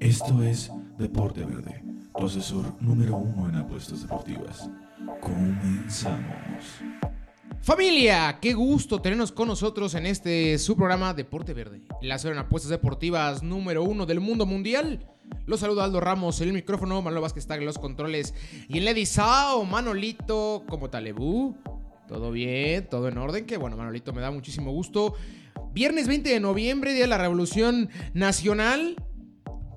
Esto es Deporte Verde, tu asesor número uno en apuestas deportivas. Comenzamos. Familia, qué gusto tenernos con nosotros en este su programa Deporte Verde, la asesor en apuestas deportivas número uno del mundo mundial. Los saluda Aldo Ramos en el micrófono, Manolo Vázquez está en los controles y en la Sao, Manolito, como talebú. Todo bien, todo en orden, que bueno, Manolito, me da muchísimo gusto. Viernes 20 de noviembre, Día de la Revolución Nacional.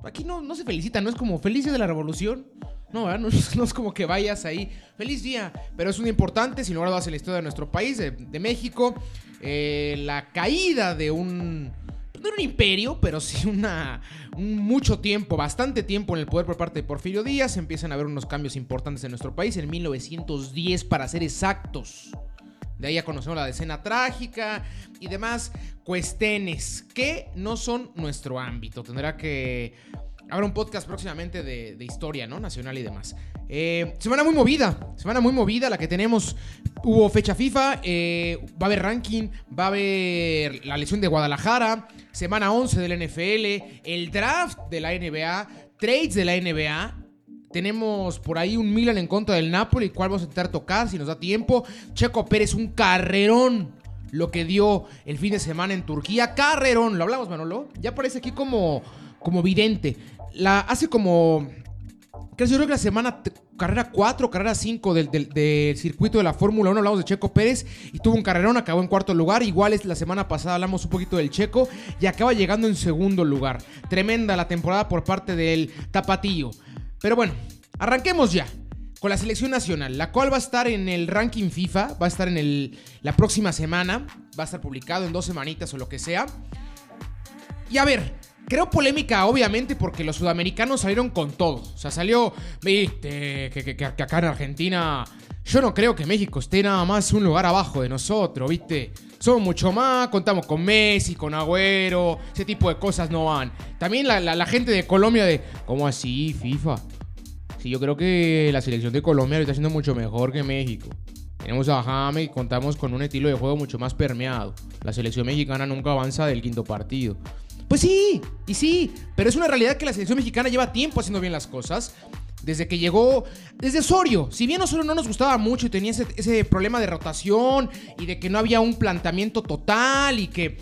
Aquí no, no se felicita, no es como feliz día de la revolución. No. No, es- como que vayas ahí. Feliz día. Pero es un día importante, sin lugar a en la historia de nuestro país, de, de México. Eh, la caída de un. No era un imperio, pero sí una, un mucho tiempo, bastante tiempo en el poder por parte de Porfirio Díaz. Empiezan a haber unos cambios importantes en nuestro país en 1910, para ser exactos. De ahí ya conocemos la decena trágica y demás cuestiones que no son nuestro ámbito. Tendrá que habrá un podcast próximamente de, historia, ¿no? Nacional y demás. Eh, semana muy movida, semana muy movida la que tenemos. Hubo fecha FIFA, eh, va a haber ranking, va a haber la lesión de Guadalajara, semana 11 del NFL, el draft de la NBA, trades de la NBA, tenemos por ahí un Milan en contra del Napoli, cual vamos a intentar tocar si nos da tiempo. Checo Pérez, un carrerón. Lo que dio el fin de semana en Turquía. Carrerón, lo hablamos, Manolo. Ya parece aquí como, como vidente. Hace como. Creo que la semana carrera 4, carrera 5 del, del- del circuito de la Fórmula 1 hablamos de Checo Pérez y tuvo un carrerón, acabó en cuarto lugar. Igual es la semana pasada hablamos un poquito del Checo y acaba llegando en segundo lugar. Tremenda la temporada por parte del Tapatillo. Pero bueno, arranquemos ya con la selección nacional, la cual va a estar en el ranking FIFA, va a estar en el, la próxima semana, va a estar publicado en dos semanitas o lo que sea. Y a ver, creo polémica, obviamente, porque los sudamericanos salieron con todo. O sea, salió, viste, que, que- que acá en Argentina. Yo no creo que México esté nada más un lugar abajo de nosotros, viste. Somos mucho más, contamos con Messi, con Agüero, ese tipo de cosas no van. También la, gente de Colombia de, ¿cómo así, FIFA? Sí, yo creo que la selección de Colombia lo está haciendo mucho mejor que México. Tenemos a James y contamos con un estilo de juego mucho más permeado. La selección mexicana nunca avanza del quinto partido. Pues sí, y sí, pero es una realidad que la selección mexicana lleva tiempo haciendo bien las cosas. Desde que llegó, desde Osorio. Si bien Osorio no nos gustaba mucho y tenía ese, problema de rotación y de que no había un planteamiento total y que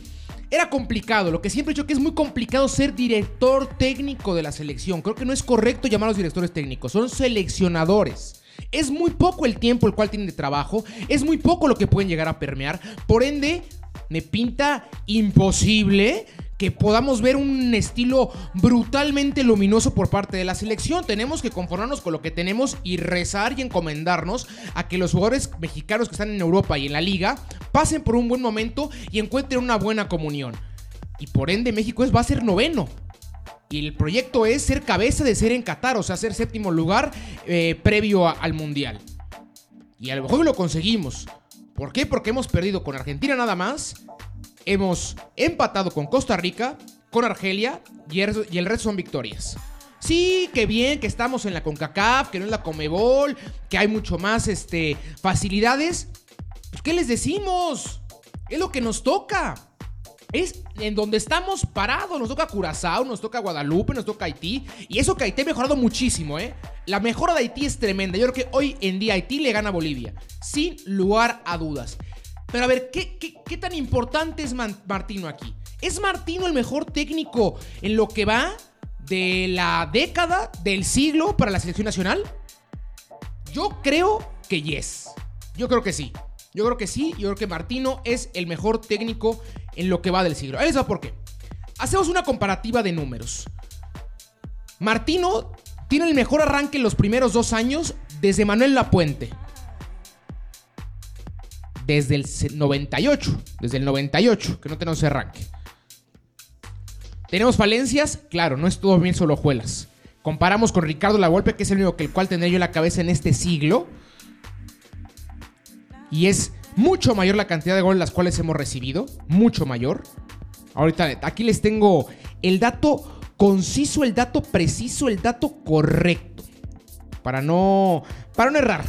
era complicado. Lo que siempre he dicho que es muy complicado ser director técnico de la selección. Creo que no es correcto llamarlos directores técnicos, son seleccionadores. Es muy poco el tiempo el cual tienen de trabajo, es muy poco lo que pueden llegar a permear. Por ende, me pinta imposible que podamos ver un estilo brutalmente luminoso por parte de la selección. Tenemos que conformarnos con lo que tenemos y rezar y encomendarnos a que los jugadores mexicanos que están en Europa y en la liga pasen por un buen momento y encuentren una buena comunión. Y por ende México es, va a ser noveno. Y el proyecto es ser cabeza de ser en Qatar, o sea, ser séptimo lugar eh, previo al Mundial. Y a lo mejor lo conseguimos. ¿Por qué? Porque hemos perdido con Argentina nada más. Hemos empatado con Costa Rica, con Argelia y el, resto son victorias. Sí, que bien, que estamos en la CONCACAF, que no en la Comebol, que hay mucho más este, facilidades. Pues, ¿qué les decimos? Es lo que nos toca. Es en donde estamos parados. Nos toca Curazao, nos toca Guadalupe, nos toca Haití. Y eso que Haití ha mejorado muchísimo, ¿eh? La mejora de Haití es tremenda. Yo creo que hoy en día Haití le gana a Bolivia. Sin lugar a dudas. Pero a ver, ¿qué, qué- qué tan importante es Martino aquí? ¿Es Martino el mejor técnico en lo que va de la década, del siglo para la selección nacional? Yo creo que yes. Yo creo que sí. Yo creo que sí. Yo creo que Martino es el mejor técnico en lo que va del siglo. Ahí les va por qué. Hacemos una comparativa de números. Martino tiene el mejor arranque en los primeros dos años desde Manuel Lapuente. Desde el se- 98. Desde el 98, que no tenemos ese arranque. ¿Tenemos falencias? Claro, no es todo bien solo hojuelas. Comparamos con Ricardo Lavolpe, que es el único que el cual tendría yo en la cabeza en este siglo. Y es mucho mayor la cantidad de goles las cuales hemos recibido. Mucho mayor. Ahorita aquí les tengo el dato conciso, el dato preciso, el dato correcto. Para no, para no errar.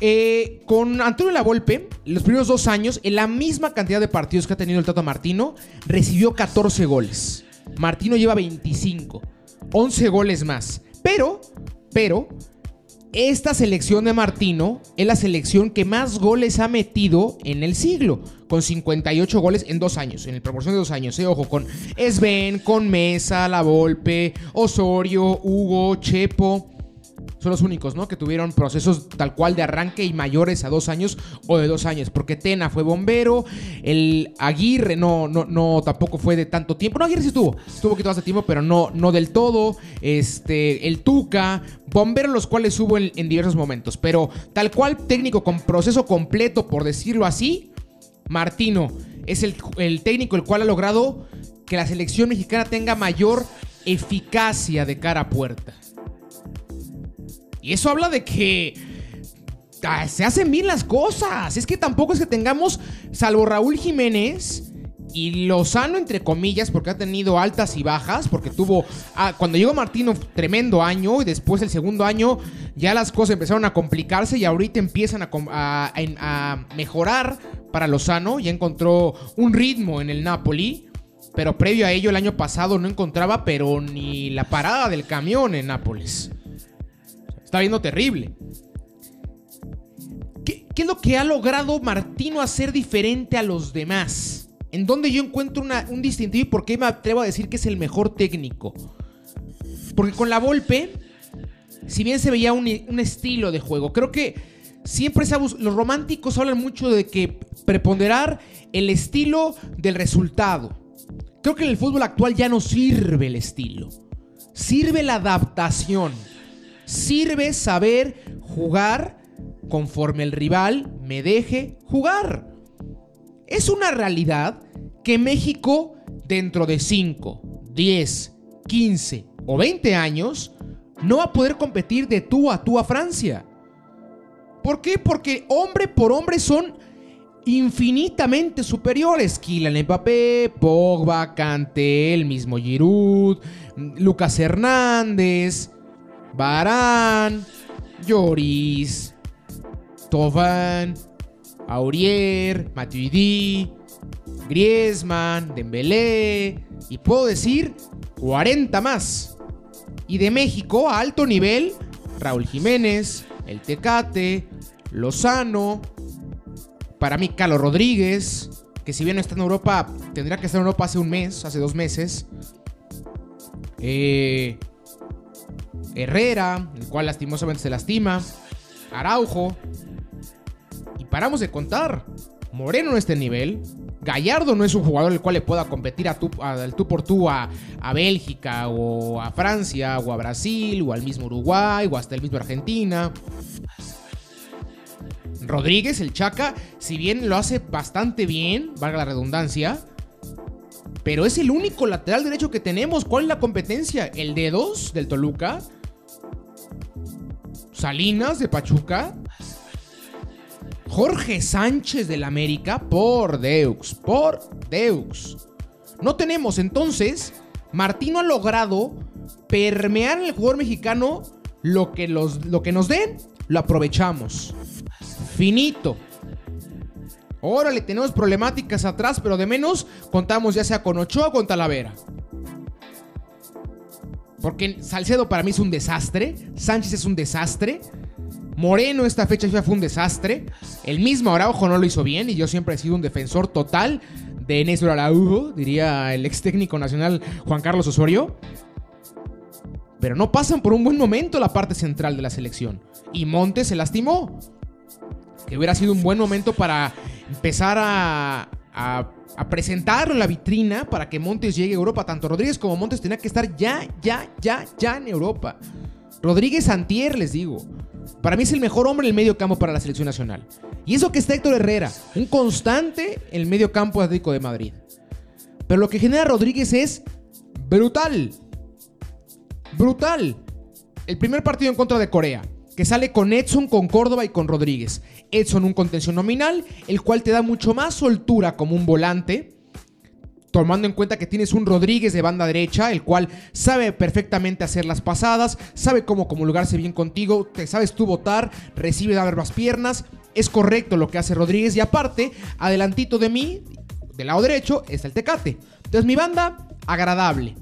Eh, con Antonio Lavolpe, los primeros dos años, en la misma cantidad de partidos que ha tenido el Tata Martino, recibió 14 goles. Martino lleva 25. 11 goles más. Pero, pero, esta selección de Martino es la selección que más goles ha metido en el siglo, con 58 goles en dos años, en el proporción de dos años. Eh, ojo, con Sven, con Mesa, La Volpe, Osorio, Hugo, Chepo son los únicos, ¿no? Que tuvieron procesos tal cual de arranque y mayores a dos años o de dos años. Porque Tena fue bombero, el Aguirre no, no, no tampoco fue de tanto tiempo. No, Aguirre sí estuvo, estuvo poquito más de tiempo, pero no, no del todo. Este, el Tuca, bombero los cuales hubo en, diversos momentos. Pero tal cual técnico con proceso completo, por decirlo así, Martino es el, el técnico el cual ha logrado que la selección mexicana tenga mayor eficacia de cara a puerta. Y eso habla de que ah, se hacen bien las cosas. Es que tampoco es que tengamos, salvo Raúl Jiménez y Lozano, entre comillas, porque ha tenido altas y bajas, porque tuvo, ah, cuando llegó Martino, tremendo año, y después el segundo año ya las cosas empezaron a complicarse y ahorita empiezan a, a mejorar para Lozano, ya encontró un ritmo en el Napoli. Pero previo a ello, el año pasado no encontraba, pero ni la parada del camión en Nápoles. Está viendo terrible. ¿Qué, es lo que ha logrado Martino hacer diferente a los demás? ¿En dónde yo encuentro un distintivo y por qué me atrevo a decir que es el mejor técnico? Porque con la Volpe, si bien se veía un, estilo de juego, creo que siempre los románticos hablan mucho de que preponderar el estilo del resultado. Creo que en el fútbol actual ya no sirve el estilo, sirve la adaptación. Sirve saber jugar conforme el rival me deje jugar. Es una realidad que México dentro de 5, 10, 15 o 20 años no va a poder competir de tú a tú a Francia. ¿Por qué? Porque hombre por hombre son infinitamente superiores. Kylian Mbappé, Pogba, Kanté, el mismo Giroud, Lucas Hernández, Barán, Lloris, Tovan, Aurier, Matuidi, Griezmann, Dembélé y puedo decir 40 más. Y de México a alto nivel, Raúl Jiménez, El Tecate, Lozano, para mí Carlos Rodríguez, que si bien no está en Europa, tendría que estar en Europa hace un mes, hace dos meses. Eh, Herrera, el cual lastimosamente se lastima, Araujo. Y paramos de contar. Moreno no está en nivel. Gallardo no es un jugador el cual le pueda competir a al tú por tú a, a, Bélgica o a Francia o a Brasil o al mismo Uruguay o hasta el mismo Argentina. Rodríguez, el Chaca, si bien lo hace bastante bien, valga la redundancia, pero es el único lateral derecho que tenemos. ¿Cuál es la competencia? ¿El de dos del Toluca? Salinas de Pachuca. Jorge Sánchez del América. Por Deux. Por Deux. No tenemos. Entonces, Martino ha logrado permear en el jugador mexicano lo que, los, lo que nos den, lo aprovechamos. Finito. Órale, tenemos problemáticas atrás, pero de menos contamos ya sea con Ochoa o con Talavera. Porque Salcedo para mí es un desastre. Sánchez es un desastre. Moreno esta fecha fue un desastre. El mismo Araujo no lo hizo bien y yo siempre he sido un defensor total de Néstor Araujo, diría el ex técnico nacional Juan Carlos Osorio. Pero no pasan por un buen momento la parte central de la selección. Y Montes se lastimó. Que hubiera sido un buen momento para empezar a a presentarlo en la vitrina para que Montes llegue a Europa. Tanto Rodríguez como Montes tenían que estar ya, ya, ya, ya en Europa. Rodríguez Antier, les digo. Para mí es el mejor hombre en el medio campo para la selección nacional. Y eso que está Héctor Herrera, un constante en el medio campo Atlético de Madrid. Pero lo que genera Rodríguez es brutal. Brutal. El primer partido en contra de Corea que sale con Edson, con Córdoba y con Rodríguez. Edson un contención nominal, el cual te da mucho más soltura como un volante. tomando en cuenta que tienes un Rodríguez de banda derecha, el cual sabe perfectamente hacer las pasadas, sabe cómo comulgarse bien contigo, te sabes tú votar, recibe de las piernas, es correcto lo que hace Rodríguez y aparte, adelantito de mí, del lado derecho, está el Tecate. Entonces mi banda, agradable.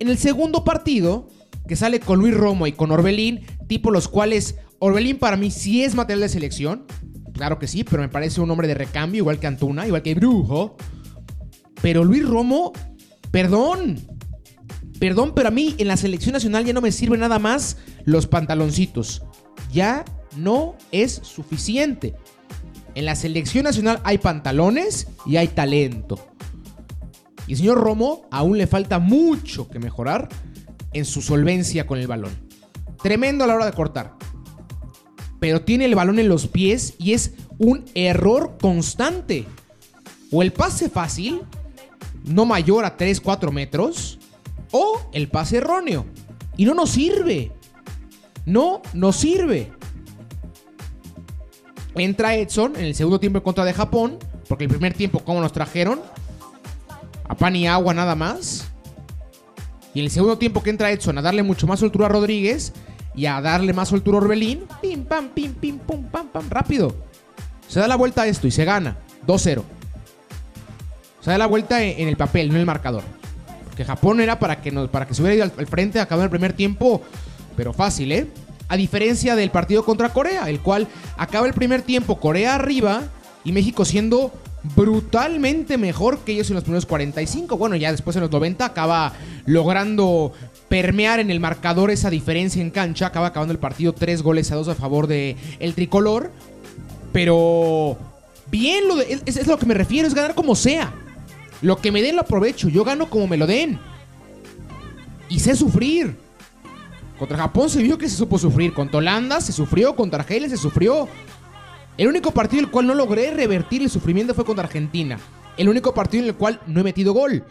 En el segundo partido, que sale con Luis Romo y con Orbelín, tipo los cuales Orbelín para mí sí es material de selección, claro que sí, pero me parece un hombre de recambio, igual que Antuna, igual que Brujo. Pero Luis Romo, perdón. Perdón, pero a mí en la selección nacional ya no me sirve nada más los pantaloncitos. Ya no es suficiente. En la selección nacional hay pantalones y hay talento. Y señor Romo aún le falta mucho que mejorar en su solvencia con el balón. Tremendo a la hora de cortar. Pero tiene el balón en los pies y es un error constante. O el pase fácil no mayor a 3, 4 metros, o el pase erróneo. Y no nos sirve. No nos sirve. Entra Edson en el segundo tiempo en contra de Japón, porque el primer tiempo, ¿cómo nos trajeron? A pan y agua nada más. Y en el segundo tiempo que entra Edson a darle mucho más soltura a Rodríguez y a darle más soltura a Orbelín, pim, pam, pim, pim, pum, pam, pam, rápido. Se da la vuelta a esto y se gana 2-0. Se da la vuelta en el papel, no en el marcador. Porque Japón era para que, para que se hubiera ido al, frente, acabó el primer tiempo, pero fácil, ¿eh? A diferencia del partido contra Corea, el cual acaba el primer tiempo Corea arriba y México siendo brutalmente mejor que ellos en los primeros 45. Bueno, ya después en los 90 acaba logrando permear en el marcador esa diferencia en cancha. Acaba acabando el partido 3 goles a 2 a favor del el tricolor. Pero bien, lo es, es, lo que me refiero, es ganar como sea. Lo que me den lo aprovecho. Yo gano como me lo den. Y sé sufrir. Contra Japón se vio que se supo sufrir. Contra Holanda se sufrió. Contra Argelia se sufrió. El único partido en el cual no logré revertir el sufrimiento fue contra Argentina. El único partido en el cual no he metido gol.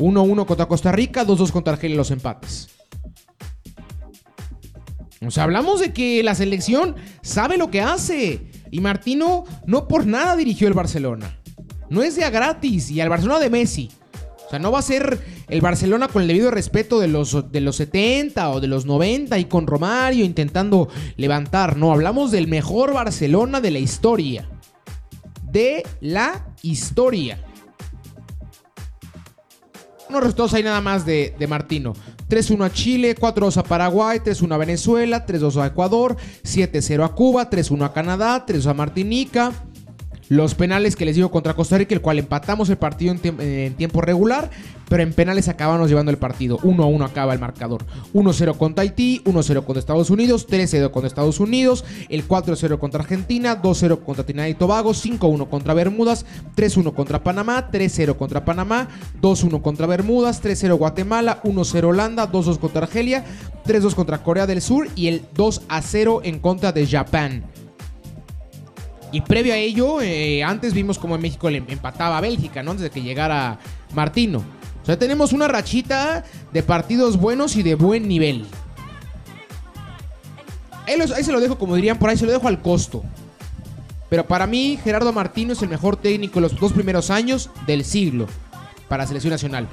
1-1 contra Costa Rica, 2-2 contra Argelia los empates. O sea, hablamos de que la selección sabe lo que hace. Y Martino no por nada dirigió el Barcelona. No es de a gratis. Y al Barcelona de Messi. O sea, no va a ser el Barcelona con el debido respeto de los, de los 70 o de los 90 y con Romario intentando levantar. No, hablamos del mejor Barcelona de la historia. De la historia. Unos resultados hay nada más de, de Martino. 3-1 a Chile, 4-2 a Paraguay, 3-1 a Venezuela, 3-2 a Ecuador, 7-0 a Cuba, 3-1 a Canadá, 3-2 a Martinica, los penales que les digo contra Costa Rica, el cual empatamos el partido en, tiempo regular, pero en penales acabamos llevando el partido. 1 a 1 acaba el marcador. 1-0 contra Haití, 1-0 contra Estados Unidos, 3-0 contra Estados Unidos, el 4-0 contra Argentina, 2-0 contra Trinidad y Tobago, 5-1 contra Bermudas, 3-1 contra Panamá, 3-0 contra Panamá, 2-1 contra Bermudas, 3-0 Guatemala, 1-0 Holanda, 2-2 contra Argelia, 3-2 contra Corea del Sur y el 2-0 en contra de Japón. Y previo a ello, eh, antes vimos como en México le empataba a Bélgica, ¿no? Antes de que llegara Martino. O sea, tenemos una rachita de partidos buenos y de buen nivel. Ahí, se lo dejo, como dirían por ahí, se lo dejo al costo. Pero para mí, Gerardo Martino es el mejor técnico en los dos primeros años del siglo para la selección nacional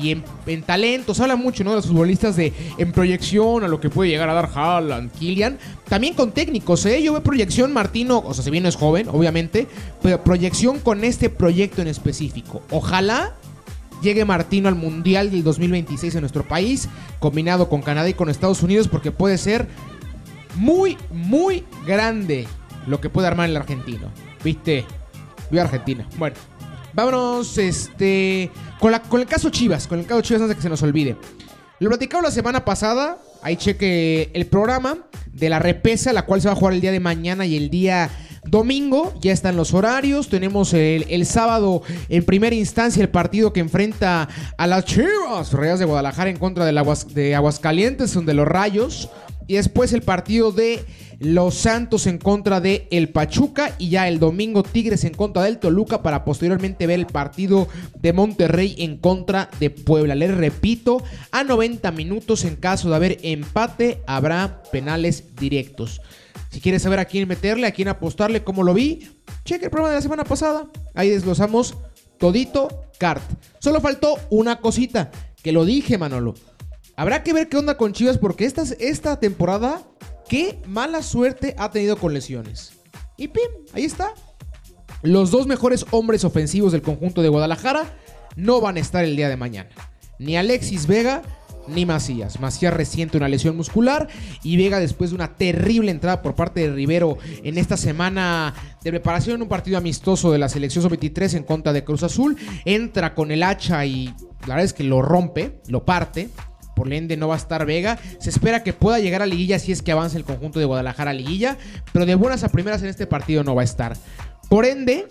y en, en talentos. Habla mucho, ¿no? De los futbolistas de en proyección a lo que puede llegar a dar Haaland, Kylian. También con técnicos, ¿eh? Yo veo proyección, Martino, o sea, si bien es joven, obviamente, pero proyección con este proyecto en específico. Ojalá llegue Martino al Mundial del 2026 en nuestro país, combinado con Canadá y con Estados Unidos, porque puede ser muy, muy grande lo que puede armar el argentino. ¿Viste? Viva Argentina. Bueno. Vámonos este, con, la, con el caso Chivas, con el caso Chivas antes de que se nos olvide. Lo platicamos la semana pasada, ahí cheque el programa de la repesa, la cual se va a jugar el día de mañana y el día domingo. Ya están los horarios. Tenemos el, sábado en primera instancia el partido que enfrenta a las Chivas Reyes de Guadalajara en contra de, Aguas, de Aguascalientes, son de los Rayos. Y después el partido de los Santos en contra de el Pachuca y ya el domingo Tigres en contra del Toluca para posteriormente ver el partido de Monterrey en contra de Puebla. Les repito, a 90 minutos en caso de haber empate habrá penales directos. Si quieres saber a quién meterle, a quién apostarle, cómo lo vi, cheque el programa de la semana pasada. Ahí desglosamos todito cart. Solo faltó una cosita, que lo dije, Manolo. Habrá que ver qué onda con Chivas porque esta, esta temporada, qué mala suerte ha tenido con lesiones. Y pim, ahí está. Los dos mejores hombres ofensivos del conjunto de Guadalajara no van a estar el día de mañana. Ni Alexis Vega ni Macías. Macías resiente una lesión muscular y Vega después de una terrible entrada por parte de Rivero en esta semana de preparación en un partido amistoso de la selección sub-23 en contra de Cruz Azul, entra con el hacha y la verdad es que lo rompe, lo parte. Por ende no va a estar Vega. Se espera que pueda llegar a liguilla si es que avanza el conjunto de Guadalajara a liguilla. Pero de buenas a primeras en este partido no va a estar. Por ende,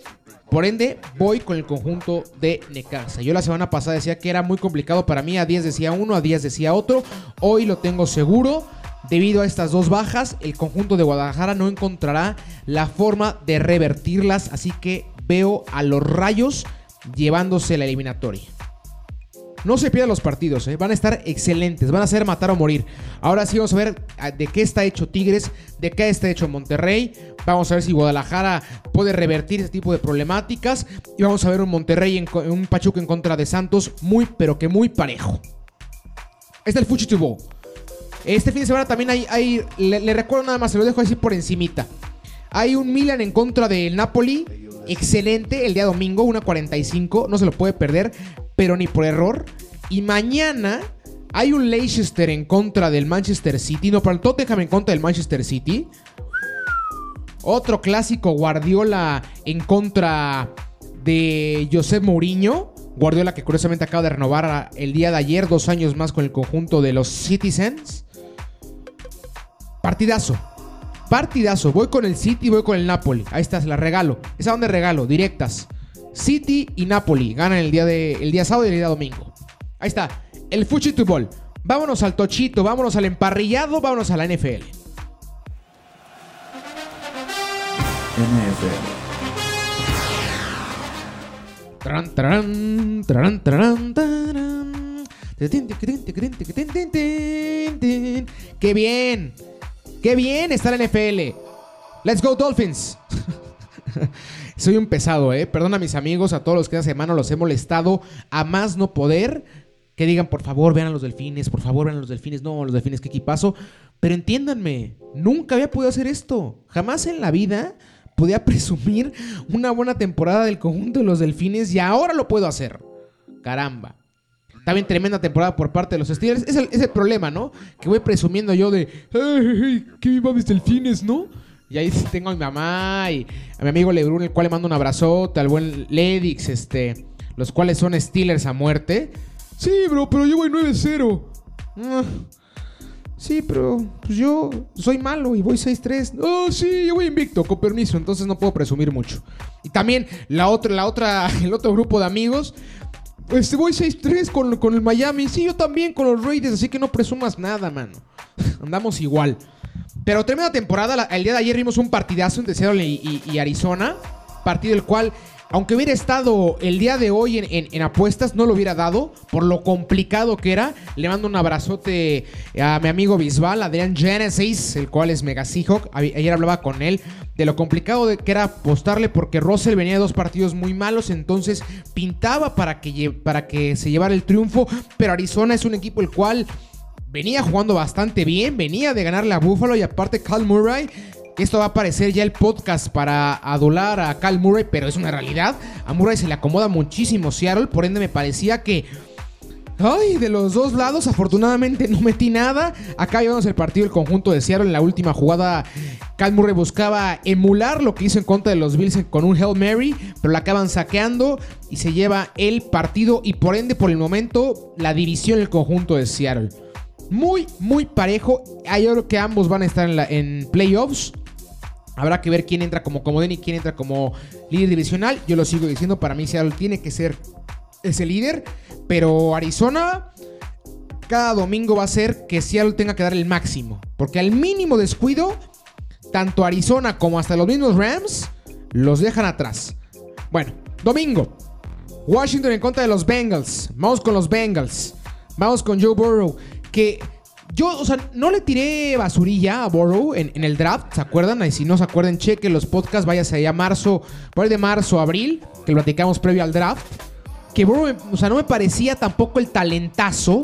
por ende, voy con el conjunto de Necaxa. Yo la semana pasada decía que era muy complicado para mí. A 10 decía uno, a 10 decía otro. Hoy lo tengo seguro. Debido a estas dos bajas, el conjunto de Guadalajara no encontrará la forma de revertirlas. Así que veo a los rayos llevándose la eliminatoria. No se pierdan los partidos, ¿eh? van a estar excelentes, van a ser matar o morir. Ahora sí vamos a ver ah, de qué está hecho Tigres, de qué está hecho Monterrey. Vamos a ver si Guadalajara puede revertir ese tipo de problemáticas. Y vamos a ver un Monterrey, en, un Pachuca en contra de Santos, muy, pero que muy parejo. Este es el Fuchitubo. Este fin de semana también hay, le, recuerdo nada más, se lo dejo así por encimita. Hay un Milan en contra del Napoli. Excelente el día domingo, 1.45. No se lo puede perder pero ni por error. Y mañana hay un Leicester en contra del Manchester City. No, el Tottenham en contra del Manchester City. Otro clásico Guardiola en contra de Josep Mourinho. Guardiola que curiosamente acaba de renovar el día de ayer dos años más con el conjunto de los Citizens. Partidazo. Partidazo. Voy con el City, voy con el Napoli. Ahí está, se la regalo. ¿Esa donde regalo? Directas. City y Napoli ganan el día, de, el día sábado y el día domingo. Ahí está, el Fuchitubol. Vámonos al tochito, vámonos al emparrillado, vámonos a la NFL. NFL. ¡Qué bien! ¡Qué bien está la NFL! ¡Let's go Dolphins! Soy un pesado, ¿eh? Perdona a mis amigos, a todos los que esta semana los he molestado a más no poder. Que digan, por favor, vean a los delfines, por favor, vean a los delfines. No, los delfines, qué equipazo. Pero entiéndanme, nunca había podido hacer esto. Jamás en la vida podía presumir una buena temporada del conjunto de los delfines y ahora lo puedo hacer. Caramba. También tremenda temporada por parte de los Steelers. Es el, problema, ¿no? Que voy presumiendo yo de, ¡ay, qué viva mis delfines, ¿no? Y ahí tengo a mi mamá y a mi amigo Lebrun, el cual le mando un abrazote, al buen Ledix, este, los cuales son Steelers a muerte. Sí, bro, pero yo voy 9-0. Ah, sí, pero pues yo soy malo y voy 6-3. Oh, sí, yo voy invicto, con permiso, entonces no puedo presumir mucho. Y también la otra, la otra, el otro grupo de amigos. Este, voy 6-3 con, con el Miami. Sí, yo también con los Raiders, así que no presumas nada, mano. Andamos igual. Pero tremenda temporada. El día de ayer vimos un partidazo entre Seattle y, Arizona. Partido el cual, aunque hubiera estado el día de hoy en, apuestas, no lo hubiera dado por lo complicado que era. Le mando un abrazote a mi amigo Bisbal, Adrián Genesis, el cual es Mega Seahawk. Ayer hablaba con él de lo complicado que era apostarle porque Russell venía de dos partidos muy malos, entonces pintaba para que, para que se llevara el triunfo. Pero Arizona es un equipo el cual venía jugando bastante bien, venía de ganarle a Buffalo y aparte Cal Murray. Esto va a parecer ya el podcast para adular a Cal Murray, pero es una realidad. A Murray se le acomoda muchísimo Seattle, por ende me parecía que Ay, de los dos lados, afortunadamente no metí nada. Acá llevamos el partido del conjunto de Seattle. En la última jugada, Cal Murray buscaba emular lo que hizo en contra de los Bills con un Hail Mary, pero la acaban saqueando y se lleva el partido y por ende, por el momento, la división del conjunto de Seattle. Muy, muy parejo. Hay creo que ambos van a estar en, en playoffs. Habrá que ver quién entra como comodín y quién entra como líder divisional. Yo lo sigo diciendo, para mí Seattle tiene que ser ese líder. Pero Arizona, cada domingo va a ser que Seattle tenga que dar el máximo. Porque al mínimo descuido, tanto Arizona como hasta los mismos Rams los dejan atrás. Bueno, domingo. Washington en contra de los Bengals. Vamos con los Bengals. Vamos con Joe Burrow que Yo, o sea, no le tiré basurilla a Burrow en, el draft, ¿se acuerdan? Y si no se acuerdan, cheque los podcasts, váyase allá marzo, por ahí de marzo, abril, que lo platicamos previo al draft. Que Burrow, o sea, no me parecía tampoco el talentazo,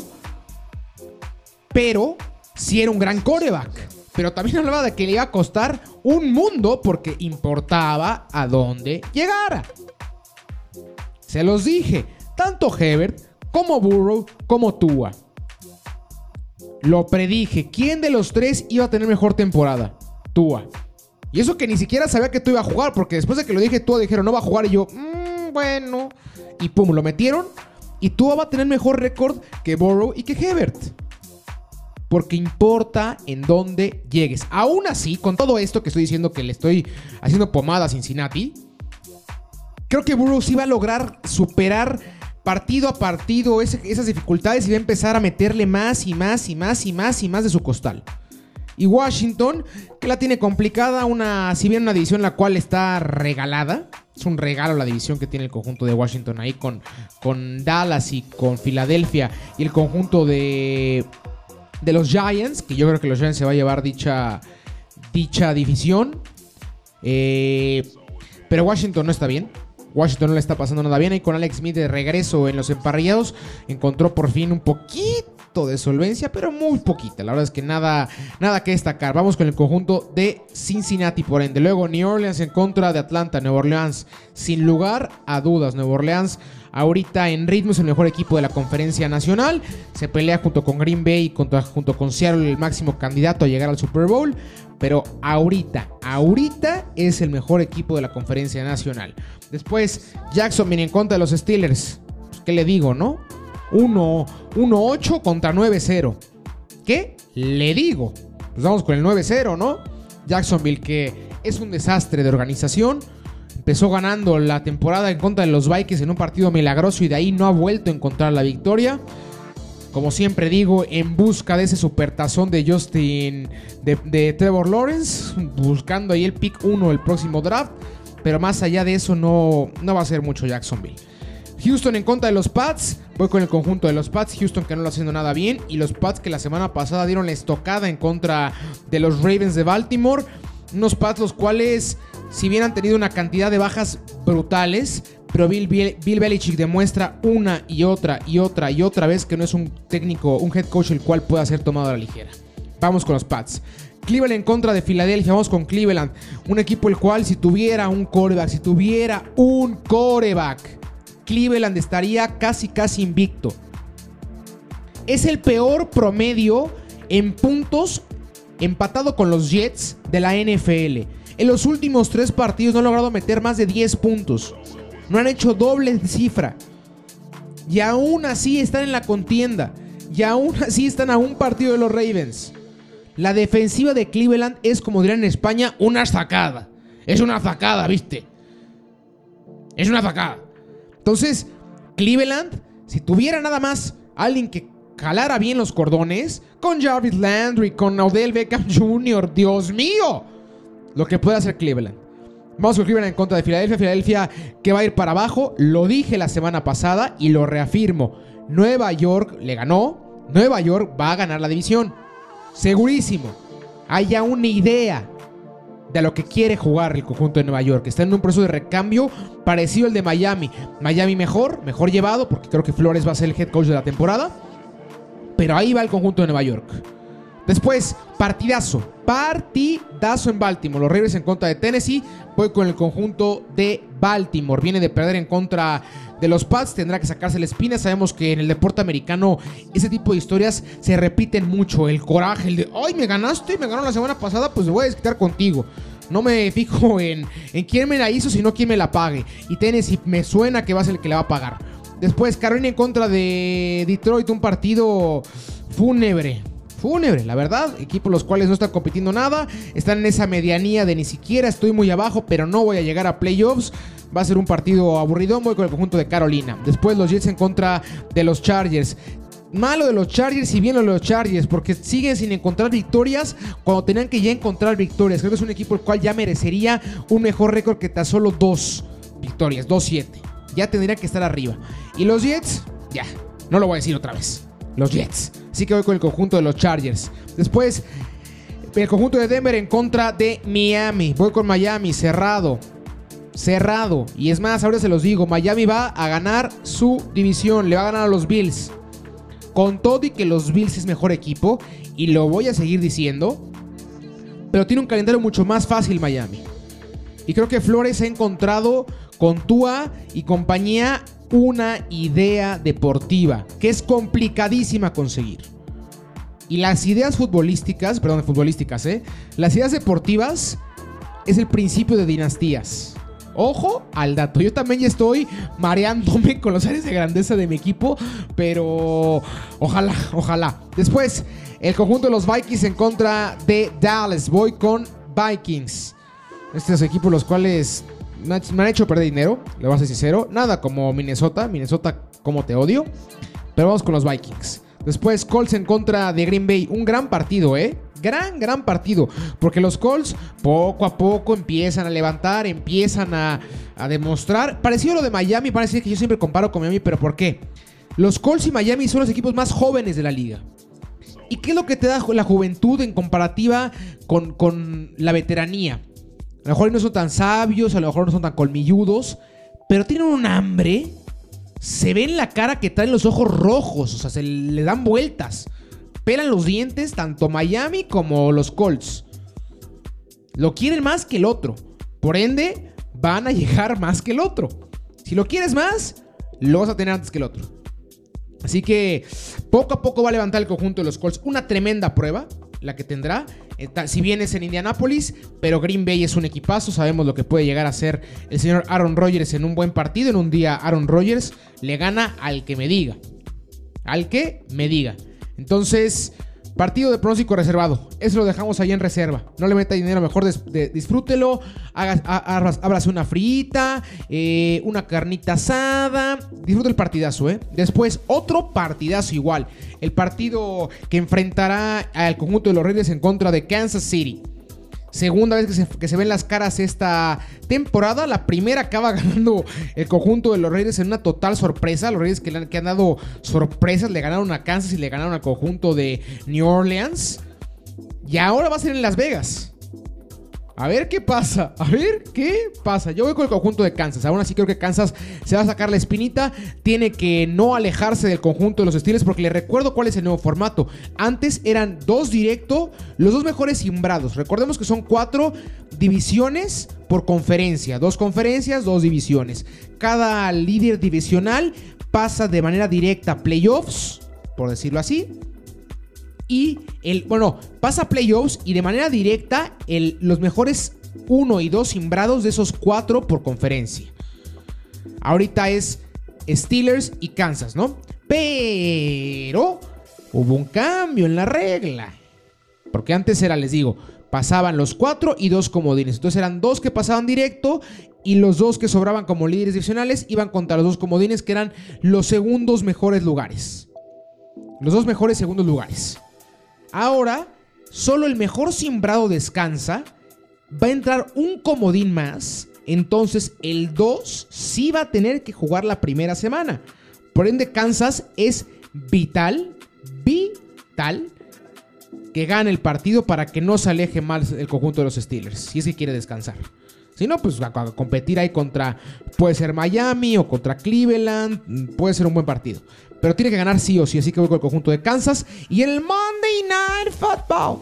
pero sí era un gran coreback. Pero también hablaba de que le iba a costar un mundo porque importaba a dónde llegara. Se los dije, tanto Hebert como Burrow como Tua. Lo predije. ¿Quién de los tres iba a tener mejor temporada? Tua. Y eso que ni siquiera sabía que tú iba a jugar, porque después de que lo dije, Tua dijeron no va a jugar y yo, mmm, bueno. Y pum, lo metieron. Y Tua va a tener mejor récord que Burrow y que Hebert porque importa en dónde llegues. Aún así, con todo esto que estoy diciendo que le estoy haciendo pomada a Cincinnati, creo que Burroughs iba a lograr superar partido a partido esas dificultades y va a empezar a meterle más y más y más y más y más de su costal. Y Washington, que la tiene complicada, una, si bien una división la cual está regalada, es un regalo la división que tiene el conjunto de Washington ahí con, con Dallas y con Filadelfia y el conjunto de de los Giants, que yo creo que los Giants se va a llevar dicha, dicha división. Eh, pero Washington no está bien. Washington no le está pasando nada bien. Ahí con Alex Smith de regreso en los emparrillados. Encontró por fin un poquito de solvencia, pero muy poquita. La verdad es que nada, nada que destacar. Vamos con el conjunto de Cincinnati, por ende. Luego New Orleans en contra de Atlanta. Nueva Orleans, sin lugar a dudas. Nueva Orleans ahorita en ritmo es el mejor equipo de la conferencia nacional. Se pelea junto con Green Bay y junto con Seattle el máximo candidato a llegar al Super Bowl. Pero ahorita, ahorita es el mejor equipo de la conferencia nacional. Después, Jackson viene en contra de los Steelers. Pues, ¿Qué le digo, no? 1-8 contra 9-0. ¿Qué? Le digo. Pues vamos con el 9-0, ¿no? Jacksonville que es un desastre de organización Empezó ganando la temporada en contra de los Vikings en un partido milagroso y de ahí no ha vuelto a encontrar la victoria. Como siempre digo, en busca de ese supertazón de Justin, de, Trevor Lawrence, buscando ahí el pick 1 del próximo draft. Pero más allá de eso, no, no va a ser mucho Jacksonville. Houston en contra de los Pats. Voy con el conjunto de los Pats. Houston que no lo haciendo nada bien. Y los Pats que la semana pasada dieron la estocada en contra de los Ravens de Baltimore. Unos Pats los cuales si bien han tenido una cantidad de bajas brutales, pero Bill, Belichick demuestra una y otra y otra y otra vez que no es un técnico, un head coach el cual pueda ser tomado a la ligera. Vamos con los Pats. Cleveland en contra de Filadelfia. Vamos con Cleveland. Un equipo el cual si tuviera un coreback, si tuviera un coreback, Cleveland estaría casi casi invicto. Es el peor promedio en puntos empatado con los Jets de la NFL. En los últimos tres partidos no han logrado meter más de 10 puntos. No han hecho doble cifra. Y aún así están en la contienda. Y aún así están a un partido de los Ravens. La defensiva de Cleveland es, como dirán en España, una sacada. Es una sacada, ¿viste? Es una sacada. Entonces, Cleveland, si tuviera nada más alguien que calara bien los cordones, con Jarvis Landry, con Odell Beckham Jr., Dios mío, lo que puede hacer Cleveland. Vamos con Cleveland en contra de Filadelfia. Filadelfia que va a ir para abajo. Lo dije la semana pasada y lo reafirmo. Nueva York le ganó. Nueva York va a ganar la división. Segurísimo. Hay ya una idea de lo que quiere jugar el conjunto de Nueva York. Está en un proceso de recambio parecido al de Miami. Miami mejor, mejor llevado, porque creo que Flores va a ser el head coach de la temporada. Pero ahí va el conjunto de Nueva York. Después, partidazo. Partidazo en Baltimore. Los Ravens en contra de Tennessee. Voy con el conjunto de Baltimore. Viene de perder en contra de los Pats. Tendrá que sacarse la espina. Sabemos que en el deporte americano ese tipo de historias se repiten mucho. El coraje, el de, ay, me ganaste, me ganó la semana pasada, pues voy a desquitar contigo. No me fijo en, en quién me la hizo, sino quién me la pague. Y Tennessee me suena que va a ser el que la va a pagar. Después, Carolina en contra de Detroit. Un partido fúnebre fúnebre, la verdad. Equipos los cuales no están compitiendo nada. Están en esa medianía de ni siquiera estoy muy abajo, pero no voy a llegar a playoffs. Va a ser un partido aburrido. Voy con el conjunto de Carolina. Después los Jets en contra de los Chargers. Malo de los Chargers y bien lo de los Chargers, porque siguen sin encontrar victorias cuando tenían que ya encontrar victorias. Creo que es un equipo el cual ya merecería un mejor récord que tan solo dos victorias, 2-7. Ya tendría que estar arriba. Y los Jets, ya, no lo voy a decir otra vez. Los Jets. Así que voy con el conjunto de los Chargers. Después, el conjunto de Denver en contra de Miami. Voy con Miami, cerrado. Cerrado. Y es más, ahora se los digo, Miami va a ganar su división. Le va a ganar a los Bills. Con todo y que los Bills es mejor equipo. Y lo voy a seguir diciendo. Pero tiene un calendario mucho más fácil Miami. Y creo que Flores ha encontrado con Tua y compañía una idea deportiva que es complicadísima conseguir. Y las ideas futbolísticas, perdón, futbolísticas, ¿eh? Las ideas deportivas es el principio de dinastías. Ojo al dato. Yo también ya estoy mareándome con los aires de grandeza de mi equipo, pero ojalá, ojalá. Después, el conjunto de los Vikings en contra de Dallas. Voy con Vikings. Estos equipos los cuales me han hecho perder dinero, le voy a ser sincero. Nada como Minnesota. Minnesota, como te odio. Pero vamos con los Vikings. Después, Colts en contra de Green Bay. Un gran partido, ¿eh? Gran, gran partido. Porque los Colts poco a poco empiezan a levantar, empiezan a, a demostrar. Parecido a lo de Miami, parece que yo siempre comparo con Miami, pero ¿por qué? Los Colts y Miami son los equipos más jóvenes de la liga. ¿Y qué es lo que te da la juventud en comparativa con, con la veteranía? A lo mejor no son tan sabios, a lo mejor no son tan colmilludos, pero tienen un hambre. Se ve en la cara que traen los ojos rojos, o sea, se le dan vueltas. Pelan los dientes tanto Miami como los Colts. Lo quieren más que el otro. Por ende, van a llegar más que el otro. Si lo quieres más, lo vas a tener antes que el otro. Así que poco a poco va a levantar el conjunto de los Colts. Una tremenda prueba la que tendrá. Eh, si bien es en Indianápolis, pero Green Bay es un equipazo. Sabemos lo que puede llegar a ser el señor Aaron Rodgers en un buen partido. En un día Aaron Rodgers le gana al que me diga. Al que me diga. Entonces, Partido de pronóstico reservado. Eso lo dejamos ahí en reserva. No le meta dinero, mejor disfrútelo. ábrase una frita, eh, una carnita asada. Disfrute el partidazo, ¿eh? Después, otro partidazo igual. El partido que enfrentará al conjunto de los Reyes en contra de Kansas City. Segunda vez que se, ven las caras esta temporada. La primera acaba ganando el conjunto de los Reyes en una total sorpresa. Los Reyes que, que han dado sorpresas le ganaron a Kansas y le ganaron al conjunto de New Orleans. Y ahora va a ser en Las Vegas. A ver qué pasa. A ver qué pasa. Yo voy con el conjunto de Kansas. Aún así creo que Kansas se va a sacar la espinita. Tiene que no alejarse del conjunto de los Steelers porque le recuerdo cuál es el nuevo formato. Antes eran dos directo, los dos mejores simbrados. Recordemos que son cuatro divisiones por conferencia. Dos conferencias, dos divisiones. Cada líder divisional pasa de manera directa a playoffs, por decirlo así y el, bueno, pasa playoffs y de manera directa el, los mejores 1 y 2 simbrados de esos 4 por conferencia. Ahorita es Steelers y Kansas, ¿no? Pero hubo un cambio en la regla. Porque antes era, les digo, pasaban los 4 y 2 comodines. Entonces eran dos que pasaban directo y los dos que sobraban como líderes divisionales iban contra los dos comodines que eran los segundos mejores lugares. Los dos mejores segundos lugares. Ahora, solo el mejor simbrado descansa. Va a entrar un comodín más. Entonces, el 2 sí va a tener que jugar la primera semana. Por ende, Kansas es vital, vital, que gane el partido para que no se aleje más el conjunto de los Steelers. Si es que quiere descansar. Si no, pues a, competir ahí contra, puede ser Miami o contra Cleveland, puede ser un buen partido. Pero tiene que ganar sí o sí, así que voy con el conjunto de Kansas. Y el Monday Night Football,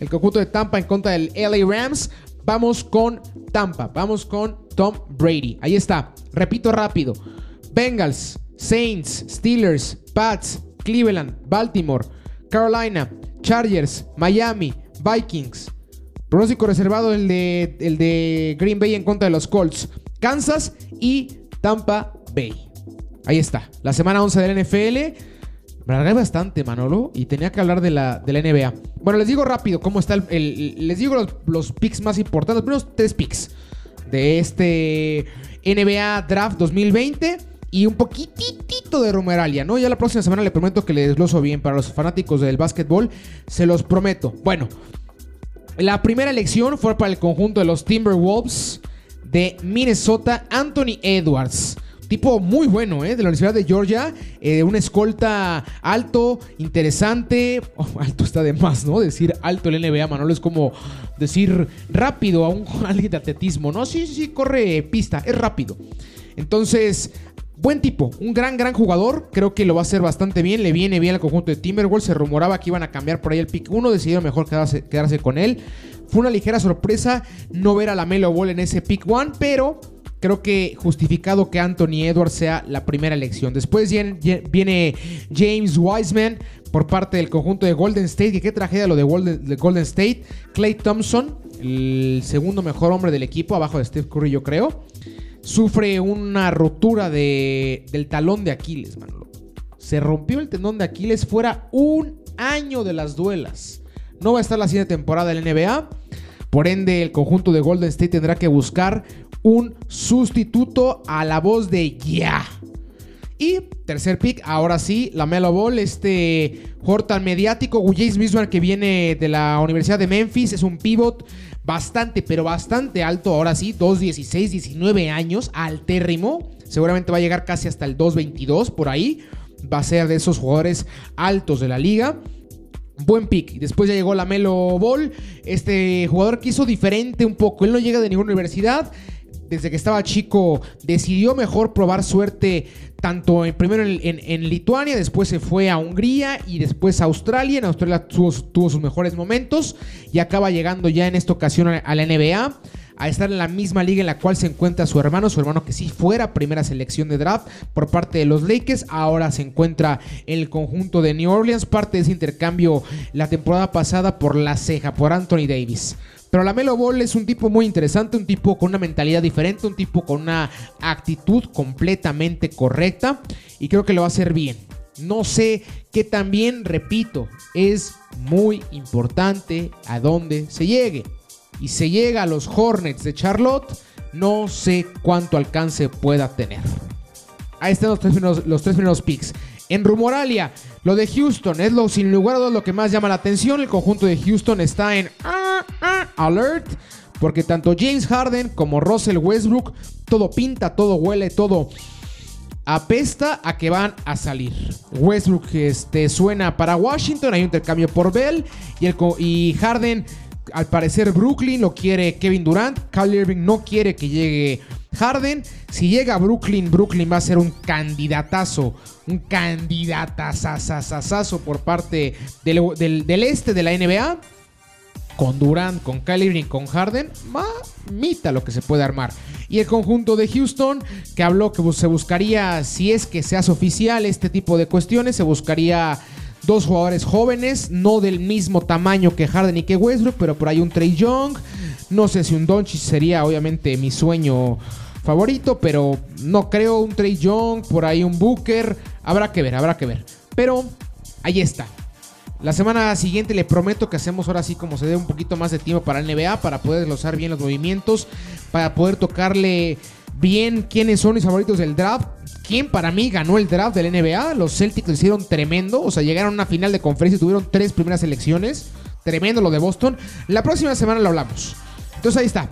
el conjunto de Tampa en contra del LA Rams. Vamos con Tampa, vamos con Tom Brady. Ahí está, repito rápido. Bengals, Saints, Steelers, Pats, Cleveland, Baltimore, Carolina, Chargers, Miami, Vikings. Pronóstico reservado el de, el de Green Bay en contra de los Colts, Kansas y Tampa Bay. Ahí está, la semana 11 de la NFL. Me alargué bastante, Manolo, y tenía que hablar de la, de la NBA. Bueno, les digo rápido cómo está el. les digo los, picks más importantes, los primeros tres picks de este NBA Draft 2020 y un poquitito de Romeralia, ¿no? Ya la próxima semana le prometo que le desgloso bien para los fanáticos del básquetbol, se los prometo. Bueno, la primera elección fue para el conjunto de los Timberwolves de Minnesota, Anthony Edwards. Tipo muy bueno, ¿eh? De la Universidad de Georgia. Eh, un escolta alto, interesante. Oh, alto está de más, ¿no? Decir alto el NBA, Manolo, es como decir rápido a un alguien de atletismo, ¿no? Sí, sí, sí, corre pista, es rápido. Entonces, Buen tipo, un gran, gran jugador. Creo que lo va a hacer bastante bien. Le viene bien al conjunto de Timberwolves. Se rumoraba que iban a cambiar por ahí el pick 1. Decidieron mejor quedarse, quedarse, con él. Fue una ligera sorpresa no ver a la Melo Ball en ese pick 1, pero creo que justificado que Anthony Edwards sea la primera elección. Después viene James Wiseman por parte del conjunto de Golden State. Que qué tragedia lo de Golden, State. Clay Thompson, el segundo mejor hombre del equipo, abajo de Steve Curry, yo creo. Sufre una rotura de, del talón de Aquiles, Manolo. Se rompió el tendón de Aquiles fuera un año de las duelas. No va a estar la siguiente temporada del NBA. Por ende, el conjunto de Golden State tendrá que buscar un sustituto a la voz de Ya. Y tercer pick, ahora sí, la Melo Ball, este jugador mediático, James Wiseman que viene de la Universidad de Memphis, es un pivot bastante, pero bastante alto, ahora sí, 2.16, 19 años, altérrimo, seguramente va a llegar casi hasta el 2.22 por ahí, va a ser de esos jugadores altos de la liga. Buen pick. Después ya llegó la Melo Ball. Este jugador que hizo diferente un poco. Él no llega de ninguna universidad desde que estaba chico, decidió mejor probar suerte tanto en, primero en, Lituania, después se fue a Hungría y después a Australia. En Australia tuvo, sus mejores momentos y acaba llegando ya en esta ocasión a la NBA a estar en la misma liga en la cual se encuentra su hermano, su hermano que sí fuera primera selección de draft por parte de los Lakers, ahora se encuentra en el conjunto de New Orleans, parte de ese intercambio la temporada pasada por la ceja, por Anthony Davis. Pero la Melo Ball es un tipo muy interesante, un tipo con una mentalidad diferente, un tipo con una actitud completamente correcta y creo que lo va a hacer bien. No sé qué también, repito, es muy importante a dónde se llegue. Y se llega a los Hornets de Charlotte, no sé cuánto alcance pueda tener. Ahí están los tres primeros, los tres primeros picks. En Rumoralia, lo de Houston es lo sin lugar a dudas lo que más llama la atención. El conjunto de Houston está en ah, ah, alert porque tanto James Harden como Russell Westbrook todo pinta, todo huele, todo apesta a que van a salir. Westbrook este, suena para Washington, hay un intercambio por Bell y, el, y Harden al parecer Brooklyn lo quiere Kevin Durant, Kyrie Irving no quiere que llegue Harden. Si llega a Brooklyn, Brooklyn va a ser un candidatazo, un candidatazazazazo por parte del, este de la NBA. Con Durant, con Kyrie Irving, con Harden, mamita lo que se puede armar. Y el conjunto de Houston, que habló que se buscaría, si es que se hace oficial este tipo de cuestiones, se buscaría Dos jugadores jóvenes, no del mismo tamaño que Harden y que Westbrook, pero por ahí un Trey Young. No sé si un Doncic sería obviamente mi sueño favorito, pero no creo un Trey Young, por ahí un Booker. Habrá que ver, habrá que ver. Pero ahí está. La semana siguiente le prometo que hacemos ahora sí como se dé un poquito más de tiempo para el NBA, para poder desglosar bien los movimientos, para poder tocarle bien quiénes son mis favoritos del draft. ¿Quién para mí ganó el draft del NBA? Los Celtics lo hicieron tremendo. O sea, llegaron a una final de conferencia y tuvieron tres primeras elecciones. Tremendo lo de Boston. La próxima semana lo hablamos. Entonces ahí está.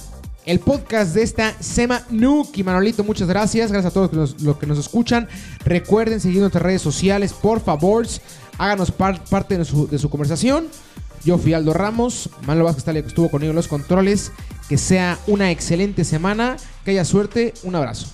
El podcast de esta semana. Nuki Manolito, muchas gracias. Gracias a todos los que nos, escuchan. Recuerden seguir nuestras redes sociales, por favor. Háganos parte de su, de su conversación. Yo fui Aldo Ramos. Manuel Vázquez que estuvo conmigo en los controles. Que sea una excelente semana. Que haya suerte. Un abrazo.